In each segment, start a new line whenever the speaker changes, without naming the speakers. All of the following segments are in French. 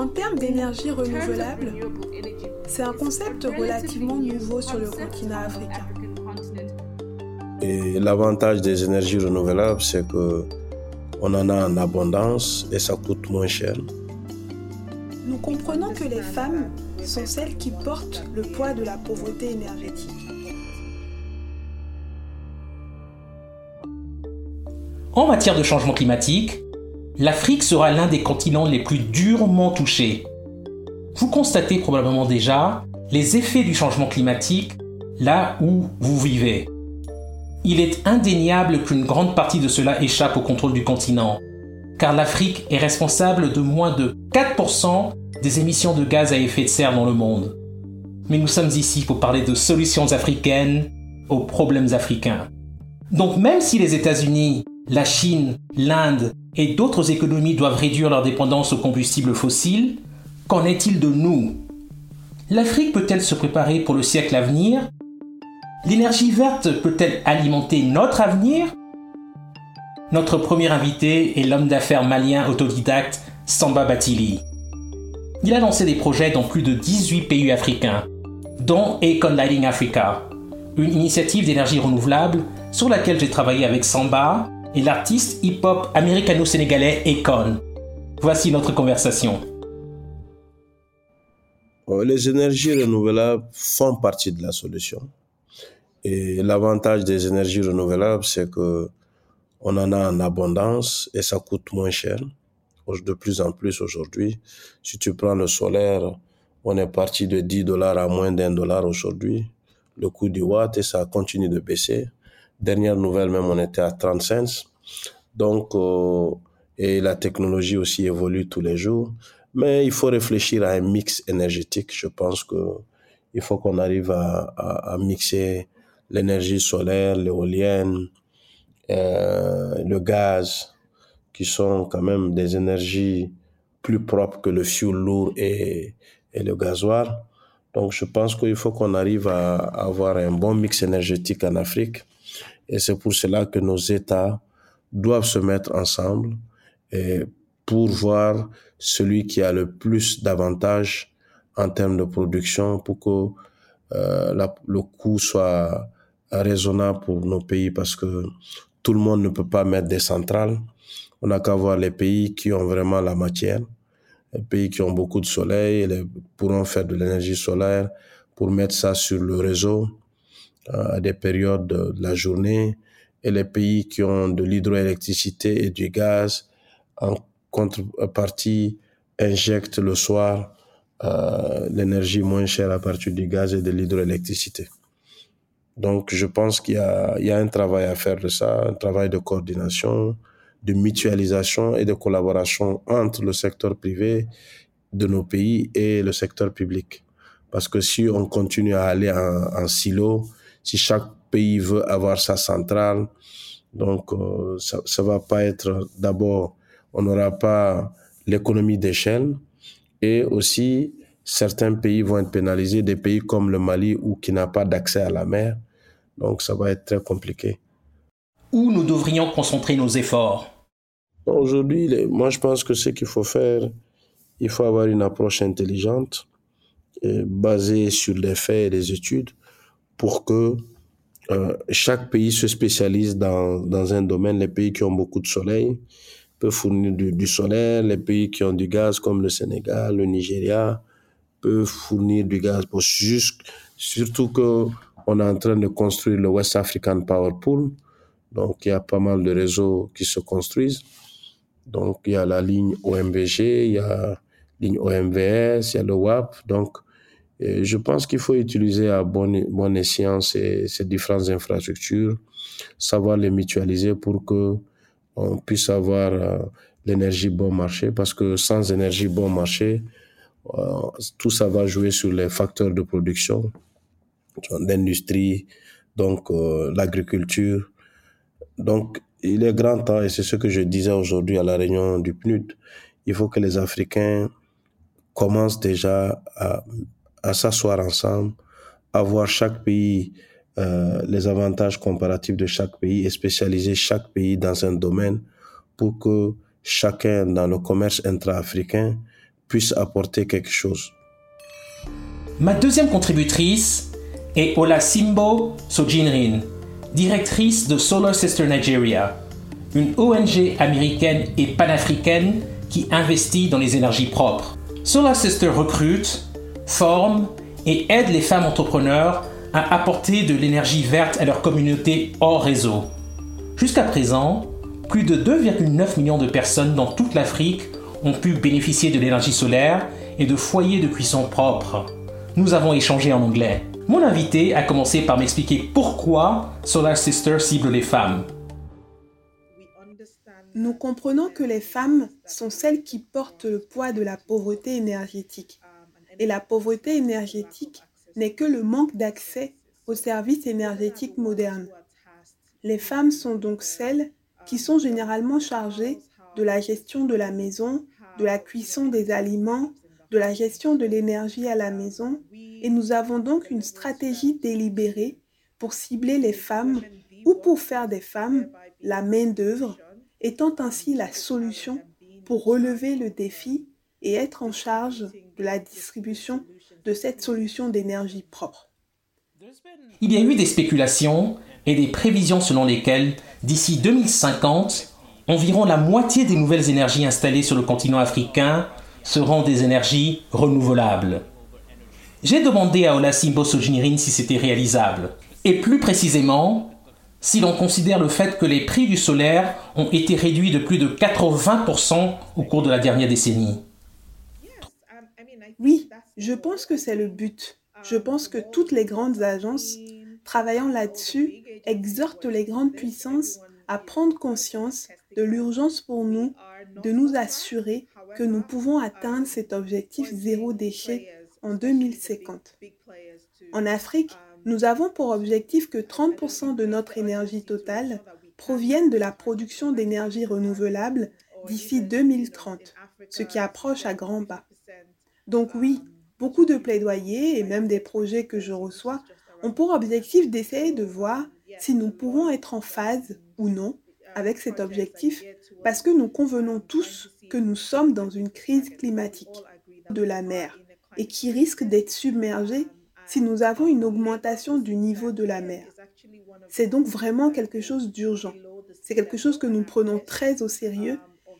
En termes d'énergie renouvelable, c'est un concept relativement nouveau sur le continent africain.
Et l'avantage des énergies renouvelables, c'est que on en a en abondance et ça coûte moins cher.
Nous comprenons que les femmes sont celles qui portent le poids de la pauvreté énergétique.
En matière de changement climatique, l'Afrique sera l'un des continents les plus durement touchés. Vous constatez probablement déjà les effets du changement climatique là où vous vivez. Il est indéniable qu'une grande partie de cela échappe au contrôle du continent, car l'Afrique est responsable de moins de 4% des émissions de gaz à effet de serre dans le monde. Mais nous sommes ici pour parler de solutions africaines aux problèmes africains. Donc même si les États-Unis, la Chine, l'Inde et d'autres économies doivent réduire leur dépendance aux combustibles fossiles, qu'en est-il de nous? L'Afrique peut-elle se préparer pour le siècle à venir? L'énergie verte peut-elle alimenter notre avenir? Notre premier invité est l'homme d'affaires malien autodidacte Samba Batili. Il a lancé des projets dans plus de 18 pays africains, dont Econ Lighting Africa, une initiative d'énergie renouvelable sur laquelle j'ai travaillé avec Samba et l'artiste hip-hop américano-sénégalais Econ. Voici notre conversation.
Les énergies renouvelables font partie de la solution. Et l'avantage des énergies renouvelables, c'est que on en a en abondance et ça coûte moins cher de plus en plus aujourd'hui. Si tu prends le solaire, on est parti de 10 dollars à moins d'un dollar aujourd'hui. Le coût du watt et ça continue de baisser. Dernière nouvelle même, on était à 30 cents. Donc, euh, et la technologie aussi évolue tous les jours. Mais il faut réfléchir à un mix énergétique. Je pense que il faut qu'on arrive à, mixer l'énergie solaire, l'éolienne, euh, le gaz, qui sont quand même des énergies plus propres que le fioul lourd et, et le gasoil. Donc je pense qu'il faut qu'on arrive à, avoir un bon mix énergétique en Afrique. Et c'est pour cela que nos États doivent se mettre ensemble pour voir celui qui a le plus d'avantages en termes de production pour que euh, le coût soit raisonnable pour nos pays parce que tout le monde ne peut pas mettre des centrales. On n'a qu'à voir les pays qui ont vraiment la matière, les pays qui ont beaucoup de soleil, pourront faire de l'énergie solaire pour mettre ça sur le réseau à des périodes de la journée, et les pays qui ont de l'hydroélectricité et du gaz en contrepartie injectent le soir euh, l'énergie moins chère à partir du gaz et de l'hydroélectricité. Donc, je pense qu'il y y a un travail à faire de ça, un travail de coordination, de mutualisation et de collaboration entre le secteur privé de nos pays et le secteur public. Parce que si on continue à aller en, silo, si chaque pays veut avoir sa centrale, donc euh, ça, ça va pas être d'abord, on n'aura pas l'économie d'échelle et aussi certains pays vont être pénalisés, des pays comme le Mali ou qui n'a pas d'accès à la mer. Donc ça va être très compliqué.
Où nous devrions concentrer nos efforts?
Aujourd'hui, moi je pense que ce qu'il faut faire, il faut avoir une approche intelligente, basée sur les faits et les études, pour que euh, chaque pays se spécialise dans, dans un domaine. Les pays qui ont beaucoup de soleil peuvent fournir du, du solaire, les pays qui ont du gaz comme le Sénégal, le Nigeria, peuvent fournir du gaz. Pour juste, surtout que on est en train de construire le West African Power Pool, donc, il y a pas mal de réseaux qui se construisent. Donc, il y a la ligne OMVG, il y a la ligne OMVS, il y a le WAP. Donc, je pense qu'il faut utiliser à bonne, bonne escient ces, différentes infrastructures, savoir les mutualiser pour que on puisse avoir euh, l'énergie bon marché. Parce que sans énergie bon marché, tout ça va jouer sur les facteurs de production, l'industrie, donc l'agriculture. Donc, il est grand temps, et c'est ce que je disais aujourd'hui à la réunion du PNUD, il faut que les Africains commencent déjà à, à s'asseoir ensemble, à voir chaque pays, euh, les avantages comparatifs de chaque pays et spécialiser chaque pays dans un domaine pour que chacun dans le commerce intra-africain puisse apporter quelque chose.
Ma deuxième contributrice est Ola Simbo Sojinrin, directrice de Solar Sister Nigeria, une ONG américaine et panafricaine qui investit dans les énergies propres. Solar Sister recrute, forme et aide les femmes entrepreneurs à apporter de l'énergie verte à leur communauté hors réseau. Jusqu'à présent, plus de 2,9 millions de personnes dans toute l'Afrique ont pu bénéficier de l'énergie solaire et de foyers de cuisson propres. Nous avons échangé en anglais. Mon invité a commencé par m'expliquer pourquoi Solar Sister cible les femmes.
Nous comprenons que les femmes sont celles qui portent le poids de la pauvreté énergétique. Et la pauvreté énergétique n'est que le manque d'accès aux services énergétiques modernes. Les femmes sont donc celles qui sont généralement chargées de la gestion de la maison, de la cuisson des aliments, de la gestion de l'énergie à la maison et nous avons donc une stratégie délibérée pour cibler les femmes ou pour faire des femmes la main-d'œuvre, étant ainsi la solution pour relever le défi et être en charge de la distribution de cette solution d'énergie propre.
Il y a eu des spéculations et des prévisions selon lesquelles, d'ici 2050, environ la moitié des nouvelles énergies installées sur le continent africain seront des énergies renouvelables. J'ai demandé à Olasimbo Sojinirin si c'était réalisable, et plus précisément, si l'on considère le fait que les prix du solaire ont été réduits de plus de 80% au cours de la dernière décennie.
Oui, je pense que c'est le but. Je pense que toutes les grandes agences travaillant là-dessus exhortent les grandes puissances à prendre conscience de l'urgence pour nous de nous assurer que nous pouvons atteindre cet objectif zéro déchet en 2050. En Afrique, nous avons pour objectif que 30% de notre énergie totale provienne de la production d'énergie renouvelable d'ici 2030, ce qui approche à grands pas. Donc oui, beaucoup de plaidoyers et même des projets que je reçois ont pour objectif d'essayer de voir si nous pouvons être en phase ou non avec cet objectif parce que nous convenons tous que nous sommes dans une crise climatique de la mer et qui risque d'être submergée si nous avons une augmentation du niveau de la mer. C'est donc vraiment quelque chose d'urgent. C'est quelque chose que nous prenons très au sérieux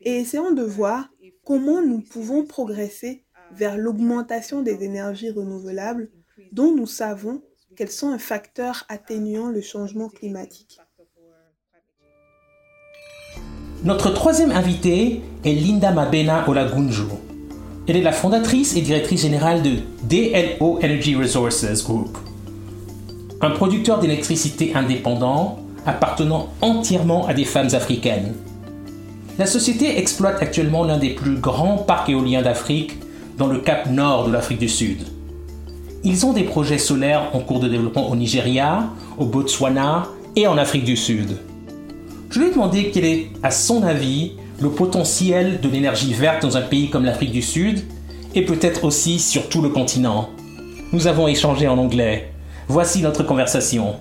et essayons de voir comment nous pouvons progresser vers l'augmentation des énergies renouvelables dont nous savons qu'elles sont un facteur atténuant le changement climatique.
Notre troisième invitée est Linda Mabena Olagunju. Elle est la fondatrice et directrice générale de DLO Energy Resources Group, un producteur d'électricité indépendant appartenant entièrement à des femmes africaines. La société exploite actuellement l'un des plus grands parcs éoliens d'Afrique dans le cap nord de l'Afrique du Sud. Ils ont des projets solaires en cours de développement au Nigeria, au Botswana et en Afrique du Sud. Je lui ai demandé quel est, à son avis, le potentiel de l'énergie verte dans un pays comme l'Afrique du Sud et peut-être aussi sur tout le continent. Nous avons échangé en anglais. Voici notre conversation.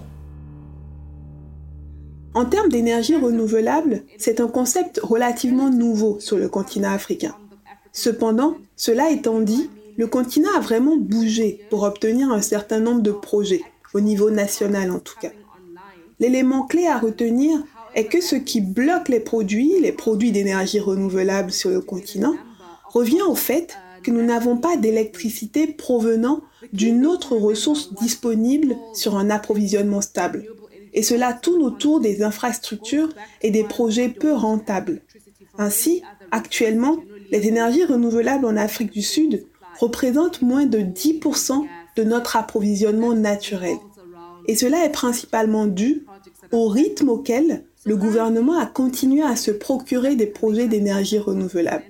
En termes d'énergie renouvelable, c'est un concept relativement nouveau sur le continent africain. Cependant, cela étant dit, le continent a vraiment bougé pour obtenir un certain nombre de projets, au niveau national en tout cas. L'élément clé à retenir est que ce qui bloque les produits, les produits d'énergie renouvelable sur le continent, revient au fait que nous n'avons pas d'électricité provenant d'une autre ressource disponible sur un approvisionnement stable. Et cela tourne autour des infrastructures et des projets peu rentables. Ainsi, actuellement, les énergies renouvelables en Afrique du Sud représentent moins de 10% de notre approvisionnement naturel. Et cela est principalement dû au rythme auquel le gouvernement a continué à se procurer des projets d'énergie renouvelable.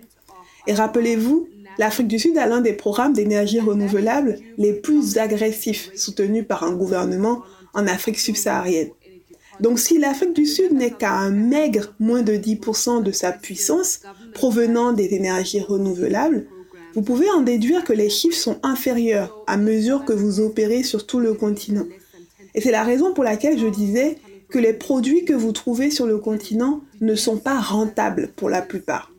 Et rappelez-vous, l'Afrique du Sud a l'un des programmes d'énergie renouvelable les plus agressifs soutenus par un gouvernement en Afrique subsaharienne. Donc si l'Afrique du Sud n'est qu'à un maigre moins de 10% de sa puissance provenant des énergies renouvelables, vous pouvez en déduire que les chiffres sont inférieurs à mesure que vous opérez sur tout le continent. Et c'est la raison pour laquelle je disais que les produits que vous trouvez sur le continent ne sont pas rentables pour la plupart.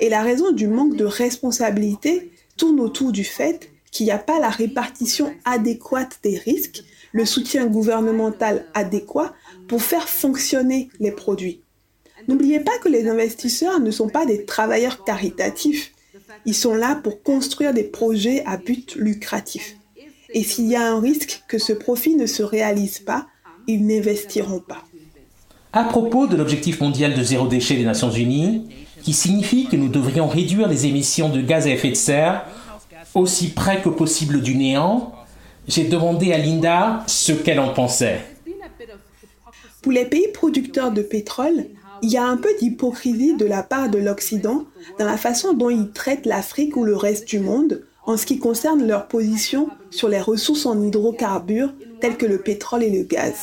Et la raison du manque de responsabilité tourne autour du fait qu'il n'y a pas la répartition adéquate des risques, le soutien gouvernemental adéquat pour faire fonctionner les produits. N'oubliez pas que les investisseurs ne sont pas des travailleurs caritatifs. Ils sont là pour construire des projets à but lucratif. Et s'il y a un risque que ce profit ne se réalise pas, ils n'investiront pas.
À propos de l'objectif mondial de zéro déchet des Nations Unies, qui signifie que nous devrions réduire les émissions de gaz à effet de serre aussi près que possible du néant, j'ai demandé à Linda ce qu'elle en pensait.
Pour les pays producteurs de pétrole, il y a un peu d'hypocrisie de la part de l'Occident dans la façon dont ils traitent l'Afrique ou le reste du monde en ce qui concerne leur position sur les ressources en hydrocarbures telles que le pétrole et le gaz.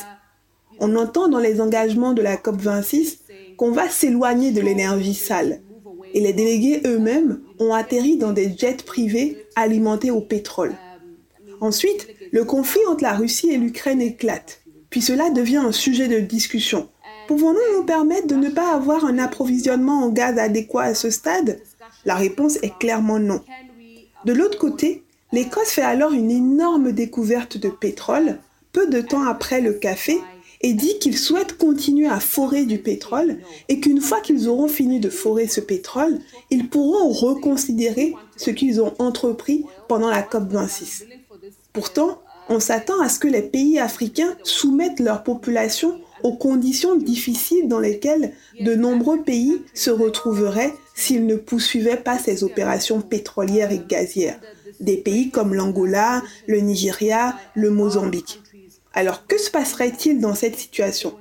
On entend dans les engagements de la COP26 qu'on va s'éloigner de l'énergie sale. Et les délégués eux-mêmes ont atterri dans des jets privés alimentés au pétrole. Ensuite, le conflit entre la Russie et l'Ukraine éclate, puis cela devient un sujet de discussion. Pouvons-nous nous permettre de ne pas avoir un approvisionnement en gaz adéquat à ce stade? La réponse est clairement non. De l'autre côté, l'Écosse fait alors une énorme découverte de pétrole, peu de temps après le café, et dit qu'ils souhaitent continuer à forer du pétrole et qu'une fois qu'ils auront fini de forer ce pétrole, ils pourront reconsidérer ce qu'ils ont entrepris pendant la COP26. Pourtant, on s'attend à ce que les pays africains soumettent leur population aux conditions difficiles dans lesquelles de nombreux pays se retrouveraient s'ils ne poursuivaient pas ces opérations pétrolières et gazières. Des pays comme l'Angola, le Nigeria, le Mozambique. Alors que se passerait-il dans cette situation?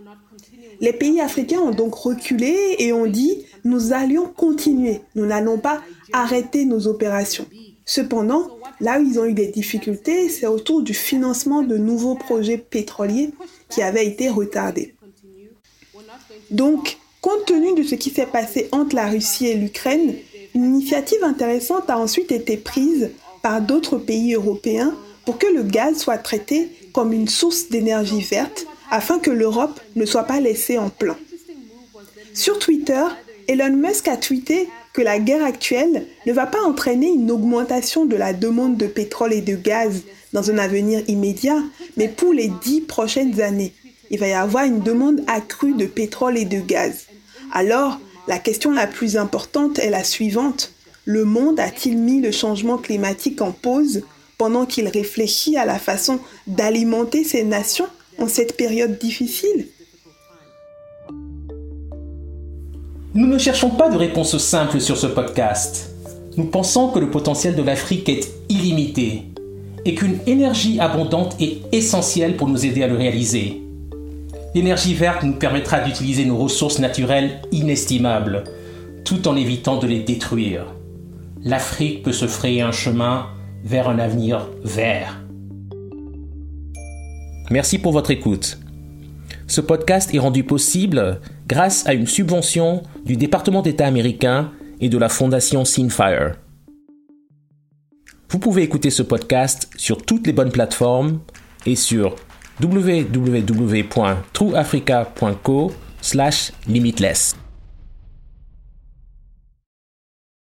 Les pays africains ont donc reculé et ont dit nous allions continuer, nous n'allons pas arrêter nos opérations. Cependant, là où ils ont eu des difficultés, c'est autour du financement de nouveaux projets pétroliers qui avaient été retardés. Donc, compte tenu de ce qui s'est passé entre la Russie et l'Ukraine, une initiative intéressante a ensuite été prise par d'autres pays européens pour que le gaz soit traité comme une source d'énergie verte afin que l'Europe ne soit pas laissée en plan. Sur Twitter, Elon Musk a tweeté que la guerre actuelle ne va pas entraîner une augmentation de la demande de pétrole et de gaz dans un avenir immédiat, mais pour les dix prochaines années. Il va y avoir une demande accrue de pétrole et de gaz. Alors, la question la plus importante est la suivante. Le monde a-t-il mis le changement climatique en pause pendant qu'il réfléchit à la façon d'alimenter ces nations en cette période difficile?
Nous ne cherchons pas de réponse simple sur ce podcast. Nous pensons que le potentiel de l'Afrique est illimité et qu'une énergie abondante est essentielle pour nous aider à le réaliser. L'énergie verte nous permettra d'utiliser nos ressources naturelles inestimables, tout en évitant de les détruire. L'Afrique peut se frayer un chemin vers un avenir vert. Merci pour votre écoute. Ce podcast est rendu possible grâce à une subvention du département d'État américain et de la fondation Sinfire. Vous pouvez écouter ce podcast sur toutes les bonnes plateformes et sur www.trueafrica.co/limitless.